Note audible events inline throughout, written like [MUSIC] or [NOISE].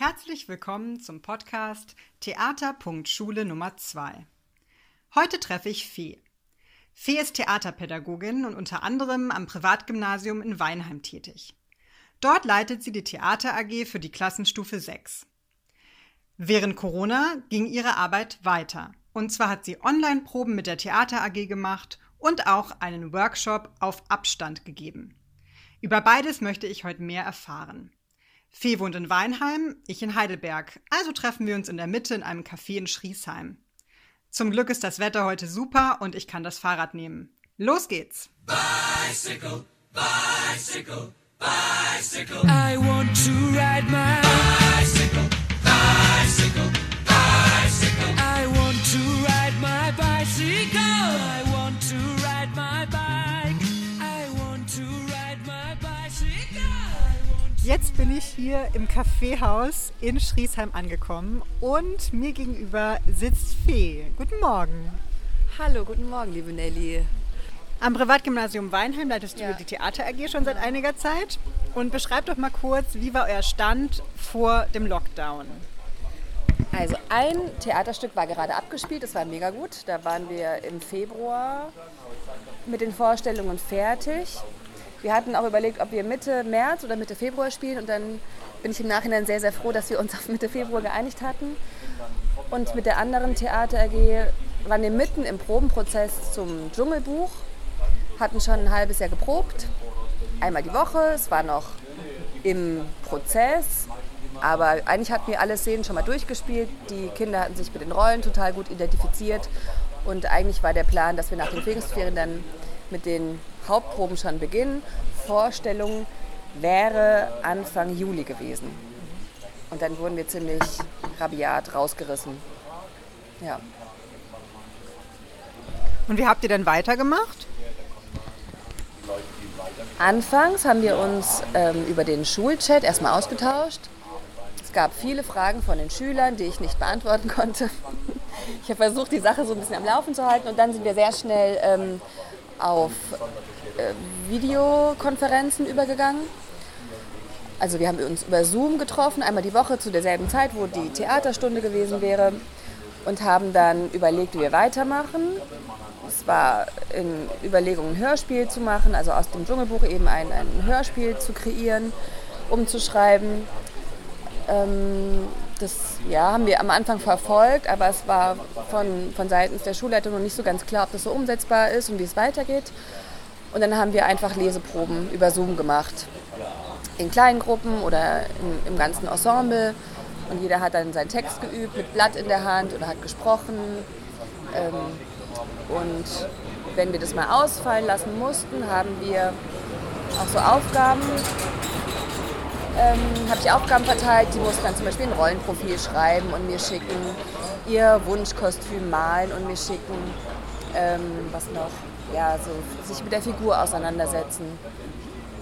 Herzlich willkommen zum Podcast Theater.schule Nummer 2. Heute treffe ich Fee. Fee ist Theaterpädagogin und unter anderem am Privatgymnasium in Weinheim tätig. Dort leitet sie die Theater AG für die Klassenstufe 6. Während Corona ging ihre Arbeit weiter. Und zwar hat sie Online-Proben mit der Theater AG gemacht und auch einen Workshop auf Abstand gegeben. Über beides möchte ich heute mehr erfahren. Fee wohnt in Weinheim, ich in Heidelberg, also treffen wir uns in der Mitte in einem Café in Schriesheim. Zum Glück ist das Wetter heute super und ich kann das Fahrrad nehmen. Los geht's! Bicycle, bicycle, bicycle. I want to bin ich hier im Kaffeehaus in Schriesheim angekommen und mir gegenüber sitzt Fee. Guten Morgen. Hallo, guten Morgen, liebe Nelly. Am Privatgymnasium Weinheim leitest ja. du die Theater AG schon seit einiger Zeit. Und beschreib doch mal kurz, wie war euer Stand vor dem Lockdown? Also ein Theaterstück war gerade abgespielt, das war mega gut. Da waren wir im Februar mit den Vorstellungen fertig. Wir hatten auch überlegt, ob wir Mitte März oder Mitte Februar spielen und dann bin ich im Nachhinein sehr, sehr froh, dass wir uns auf Mitte Februar geeinigt hatten. Und mit der anderen Theater AG waren wir mitten im Probenprozess zum Dschungelbuch hatten schon ein halbes Jahr geprobt, einmal die Woche. Es war noch im Prozess, aber eigentlich hatten wir alle Szenen schon mal durchgespielt. Die Kinder hatten sich mit den Rollen total gut identifiziert und eigentlich war der Plan, dass wir nach den Pfingstferien dann mit den Hauptproben schon beginnen. Vorstellung wäre Anfang Juli gewesen. Und dann wurden wir ziemlich rabiat rausgerissen. Ja. Und wie habt ihr denn weitergemacht? Anfangs haben wir uns ähm, über den Schulchat erstmal ausgetauscht. Es gab viele Fragen von den Schülern, die ich nicht beantworten [LAUGHS] konnte. Ich habe versucht, die Sache so ein bisschen am Laufen zu halten und dann sind wir sehr schnell ähm, auf äh, Videokonferenzen übergegangen. Also wir haben uns über Zoom getroffen, einmal die Woche zu derselben Zeit, wo die Theaterstunde gewesen wäre und haben dann überlegt, wie wir weitermachen. Es war in Überlegung, ein Hörspiel zu machen, also aus dem Dschungelbuch eben ein, ein Hörspiel zu kreieren, umzuschreiben. Ähm, das ja, haben wir am Anfang verfolgt, aber es war von, von seitens der Schulleitung noch nicht so ganz klar, ob das so umsetzbar ist und wie es weitergeht. Und dann haben wir einfach Leseproben über Zoom gemacht. In kleinen Gruppen oder im, im ganzen Ensemble. Und jeder hat dann seinen Text geübt mit Blatt in der Hand oder hat gesprochen. Ähm, und wenn wir das mal ausfallen lassen mussten, haben wir auch so Aufgaben, ähm, habe ich Aufgaben verteilt, die mussten dann zum Beispiel ein Rollenprofil schreiben und mir schicken, ihr Wunschkostüm malen und mir schicken, ähm, was noch, ja, so sich mit der Figur auseinandersetzen.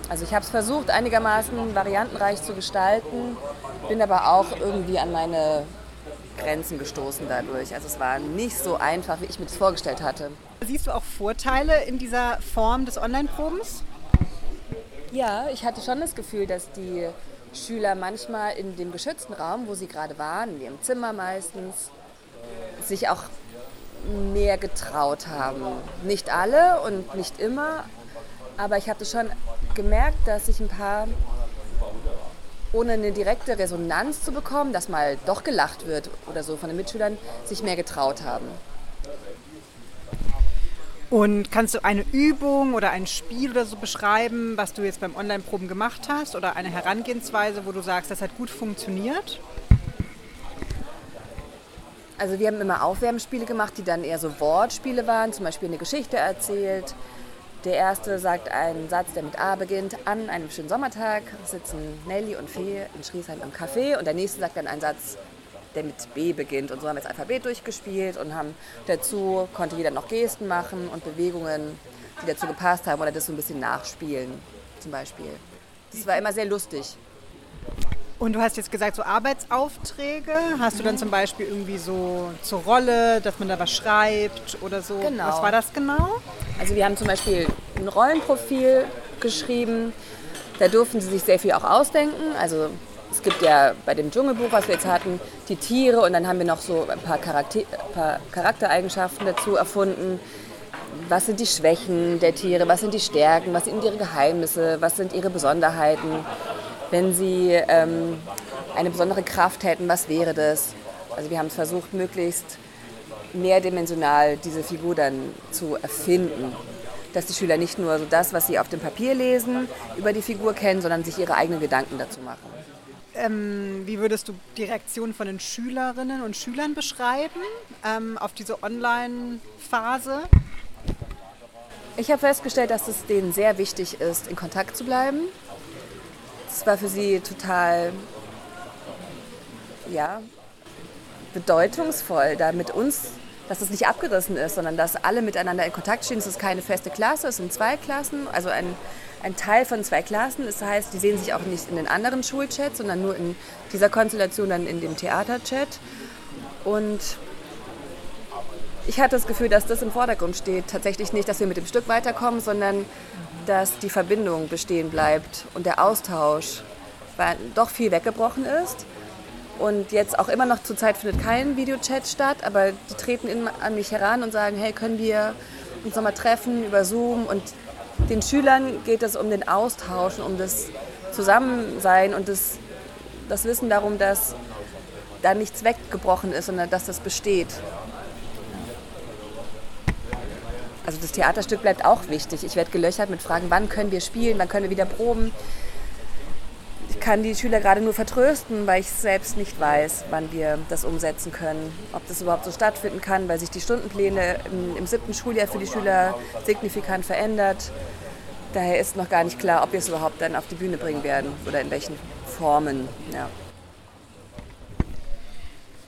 Also ich habe es versucht, einigermaßen variantenreich zu gestalten, bin aber auch irgendwie an meine Grenzen gestoßen dadurch. Also es war nicht so einfach, wie ich mir das vorgestellt hatte. Siehst du auch Vorteile in dieser Form des Online-Probens? Ja, ich hatte schon das Gefühl, dass die Schüler manchmal in dem geschützten Raum, wo sie gerade waren, in ihrem Zimmer meistens, sich auch mehr getraut haben. Nicht alle und nicht immer, aber ich habe schon gemerkt, dass sich ein paar ohne eine direkte Resonanz zu bekommen, dass mal doch gelacht wird oder so von den Mitschülern, sich mehr getraut haben. Und kannst du eine Übung oder ein Spiel oder so beschreiben, was du jetzt beim Online-Proben gemacht hast oder eine Herangehensweise, wo du sagst, das hat gut funktioniert? Also wir haben immer Aufwärmspiele gemacht, die dann eher so Wortspiele waren, zum Beispiel eine Geschichte erzählt der erste sagt einen Satz, der mit A beginnt. An einem schönen Sommertag sitzen Nelly und Fee in Schriesheim im Café. Und der nächste sagt dann einen Satz, der mit B beginnt. Und so haben wir das Alphabet durchgespielt und haben dazu, konnte jeder noch Gesten machen und Bewegungen, die dazu gepasst haben oder das so ein bisschen nachspielen zum Beispiel. Das war immer sehr lustig. Und du hast jetzt gesagt, so Arbeitsaufträge. Hast du dann zum Beispiel irgendwie so zur Rolle, dass man da was schreibt oder so? Genau. Was war das genau? Also wir haben zum Beispiel ein Rollenprofil geschrieben. Da durften sie sich sehr viel auch ausdenken. Also es gibt ja bei dem Dschungelbuch, was wir jetzt hatten, die Tiere und dann haben wir noch so ein paar, Charakter paar Charaktereigenschaften dazu erfunden. Was sind die Schwächen der Tiere, was sind die Stärken, was sind ihre Geheimnisse, was sind ihre Besonderheiten? Wenn sie ähm, eine besondere Kraft hätten, was wäre das? Also wir haben es versucht, möglichst mehrdimensional diese Figur dann zu erfinden. Dass die Schüler nicht nur so das, was sie auf dem Papier lesen, über die Figur kennen, sondern sich ihre eigenen Gedanken dazu machen. Ähm, wie würdest du die Reaktion von den Schülerinnen und Schülern beschreiben ähm, auf diese Online-Phase? Ich habe festgestellt, dass es denen sehr wichtig ist, in Kontakt zu bleiben. Es war für sie total ja, bedeutungsvoll, da mit uns, dass es nicht abgerissen ist, sondern dass alle miteinander in Kontakt stehen. Es ist keine feste Klasse, es sind zwei Klassen, also ein, ein Teil von zwei Klassen. Das heißt, die sehen sich auch nicht in den anderen Schulchats, sondern nur in dieser Konstellation dann in dem Theaterchat. Und ich hatte das Gefühl, dass das im Vordergrund steht. Tatsächlich nicht, dass wir mit dem Stück weiterkommen, sondern dass die Verbindung bestehen bleibt und der Austausch, weil doch viel weggebrochen ist. Und jetzt auch immer noch zurzeit findet kein Videochat statt, aber die treten in, an mich heran und sagen, hey, können wir uns nochmal treffen über Zoom? Und den Schülern geht es um den Austausch, um das Zusammensein und das, das Wissen darum, dass da nichts weggebrochen ist, sondern dass das besteht. Also das Theaterstück bleibt auch wichtig. Ich werde gelöchert mit Fragen, wann können wir spielen, wann können wir wieder proben kann die Schüler gerade nur vertrösten, weil ich selbst nicht weiß, wann wir das umsetzen können. Ob das überhaupt so stattfinden kann, weil sich die Stundenpläne im, im siebten Schuljahr für die Schüler signifikant verändert. Daher ist noch gar nicht klar, ob wir es überhaupt dann auf die Bühne bringen werden oder in welchen Formen. Ja.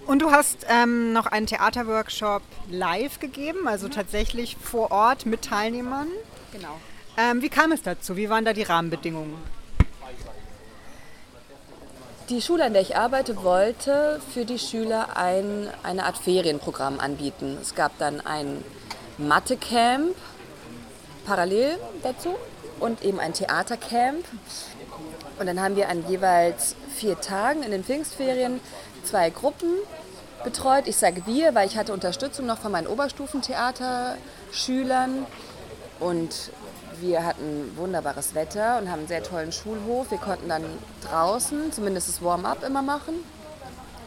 Und du hast ähm, noch einen Theaterworkshop live gegeben, also mhm. tatsächlich vor Ort mit Teilnehmern. Genau. Ähm, wie kam es dazu? Wie waren da die Rahmenbedingungen? Die Schule, an der ich arbeite, wollte für die Schüler ein, eine Art Ferienprogramm anbieten. Es gab dann ein Mathe-Camp parallel dazu und eben ein Theatercamp. Und dann haben wir an jeweils vier Tagen in den Pfingstferien zwei Gruppen betreut. Ich sage wir, weil ich hatte Unterstützung noch von meinen Oberstufentheaterschülern. Und wir hatten wunderbares Wetter und haben einen sehr tollen Schulhof. Wir konnten dann draußen zumindest das Warm-up immer machen.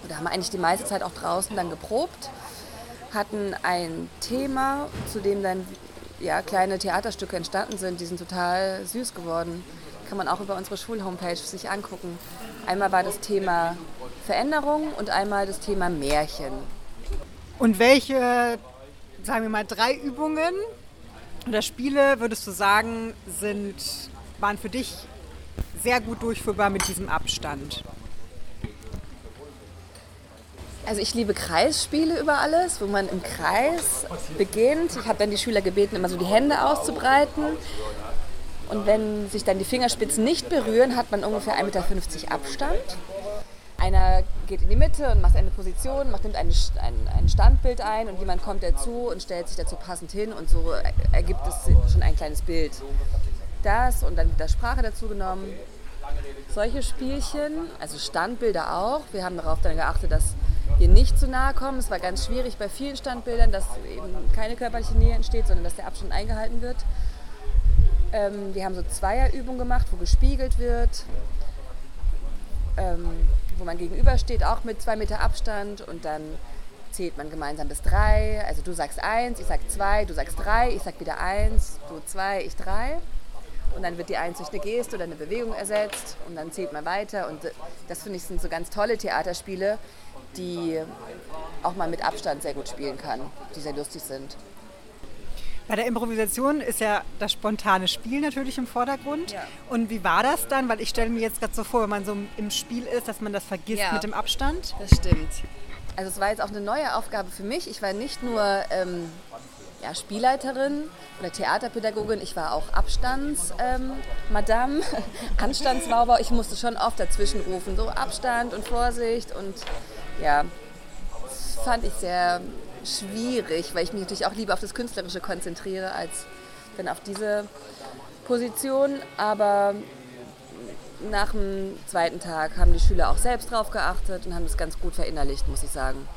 Da haben wir eigentlich die meiste Zeit auch draußen dann geprobt. Hatten ein Thema, zu dem dann ja, kleine Theaterstücke entstanden sind. Die sind total süß geworden. Kann man auch über unsere Schulhomepage sich angucken. Einmal war das Thema Veränderung und einmal das Thema Märchen. Und welche, sagen wir mal, drei Übungen oder Spiele, würdest du sagen, sind, waren für dich sehr gut durchführbar mit diesem Abstand? Also ich liebe Kreisspiele über alles, wo man im Kreis beginnt. Ich habe dann die Schüler gebeten, immer so die Hände auszubreiten. Und wenn sich dann die Fingerspitzen nicht berühren, hat man ungefähr 1,50 Meter Abstand. Einer geht in die Mitte und macht eine Position, macht, nimmt ein, ein, ein Standbild ein und jemand kommt dazu und stellt sich dazu passend hin und so ergibt es schon ein kleines Bild. Das und dann wird da Sprache dazu genommen. Solche Spielchen, also Standbilder auch. Wir haben darauf dann geachtet, dass wir nicht zu nahe kommen. Es war ganz schwierig bei vielen Standbildern, dass eben keine körperliche Nähe entsteht, sondern dass der Abstand eingehalten wird. Ähm, wir haben so Zweierübungen gemacht, wo gespiegelt wird. Ähm, wo man gegenübersteht, auch mit zwei Meter Abstand und dann zählt man gemeinsam bis drei. Also du sagst eins, ich sag zwei, du sagst drei, ich sag wieder eins, du zwei, ich drei. Und dann wird die eins durch eine Geste oder eine Bewegung ersetzt und dann zählt man weiter. Und das finde ich sind so ganz tolle Theaterspiele, die auch mal mit Abstand sehr gut spielen kann, die sehr lustig sind. Bei der Improvisation ist ja das spontane Spiel natürlich im Vordergrund. Ja. Und wie war das dann? Weil ich stelle mir jetzt gerade so vor, wenn man so im Spiel ist, dass man das vergisst ja, mit dem Abstand. Das stimmt. Also es war jetzt auch eine neue Aufgabe für mich. Ich war nicht nur ähm, ja, Spielleiterin oder Theaterpädagogin, ich war auch Abstandsmadame, ähm, [LAUGHS] Anstandswaubau. Ich musste schon oft dazwischen rufen, so Abstand und Vorsicht und ja, das fand ich sehr schwierig, weil ich mich natürlich auch lieber auf das Künstlerische konzentriere als dann auf diese Position. Aber nach dem zweiten Tag haben die Schüler auch selbst drauf geachtet und haben das ganz gut verinnerlicht, muss ich sagen.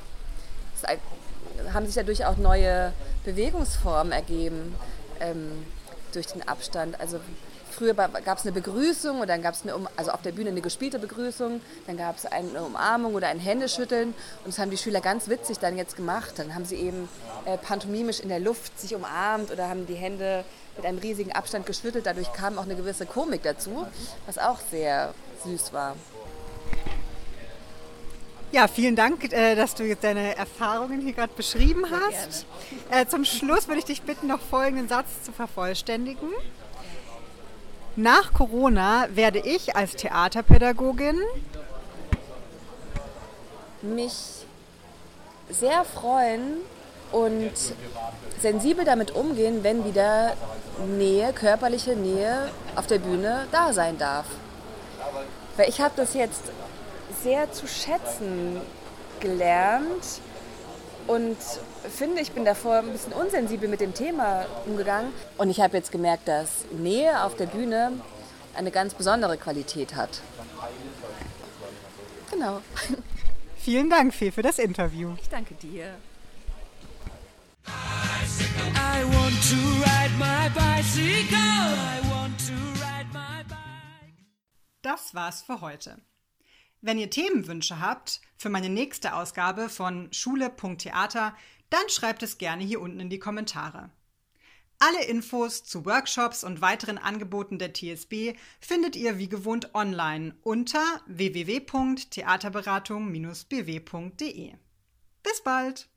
Es haben sich dadurch auch neue Bewegungsformen ergeben ähm, durch den Abstand. Also früher gab es eine Begrüßung und dann gab es eine, also auf der Bühne eine gespielte Begrüßung, dann gab es eine Umarmung oder ein Händeschütteln und das haben die Schüler ganz witzig dann jetzt gemacht. Dann haben sie eben äh, pantomimisch in der Luft sich umarmt oder haben die Hände mit einem riesigen Abstand geschüttelt. Dadurch kam auch eine gewisse Komik dazu, was auch sehr süß war. Ja, vielen Dank, äh, dass du jetzt deine Erfahrungen hier gerade beschrieben hast. Äh, zum Schluss würde ich dich bitten, noch folgenden Satz zu vervollständigen. Nach Corona werde ich als Theaterpädagogin mich sehr freuen und sensibel damit umgehen, wenn wieder Nähe, körperliche Nähe auf der Bühne da sein darf. Weil ich habe das jetzt sehr zu schätzen gelernt und finde, ich bin davor ein bisschen unsensibel mit dem Thema umgegangen. Und ich habe jetzt gemerkt, dass Nähe auf der Bühne eine ganz besondere Qualität hat. Genau. Vielen Dank, Fee, für das Interview. Ich danke dir. Das war's für heute. Wenn ihr Themenwünsche habt für meine nächste Ausgabe von Schule.theater, dann schreibt es gerne hier unten in die Kommentare. Alle Infos zu Workshops und weiteren Angeboten der TSB findet ihr wie gewohnt online unter www.theaterberatung-bw.de. Bis bald!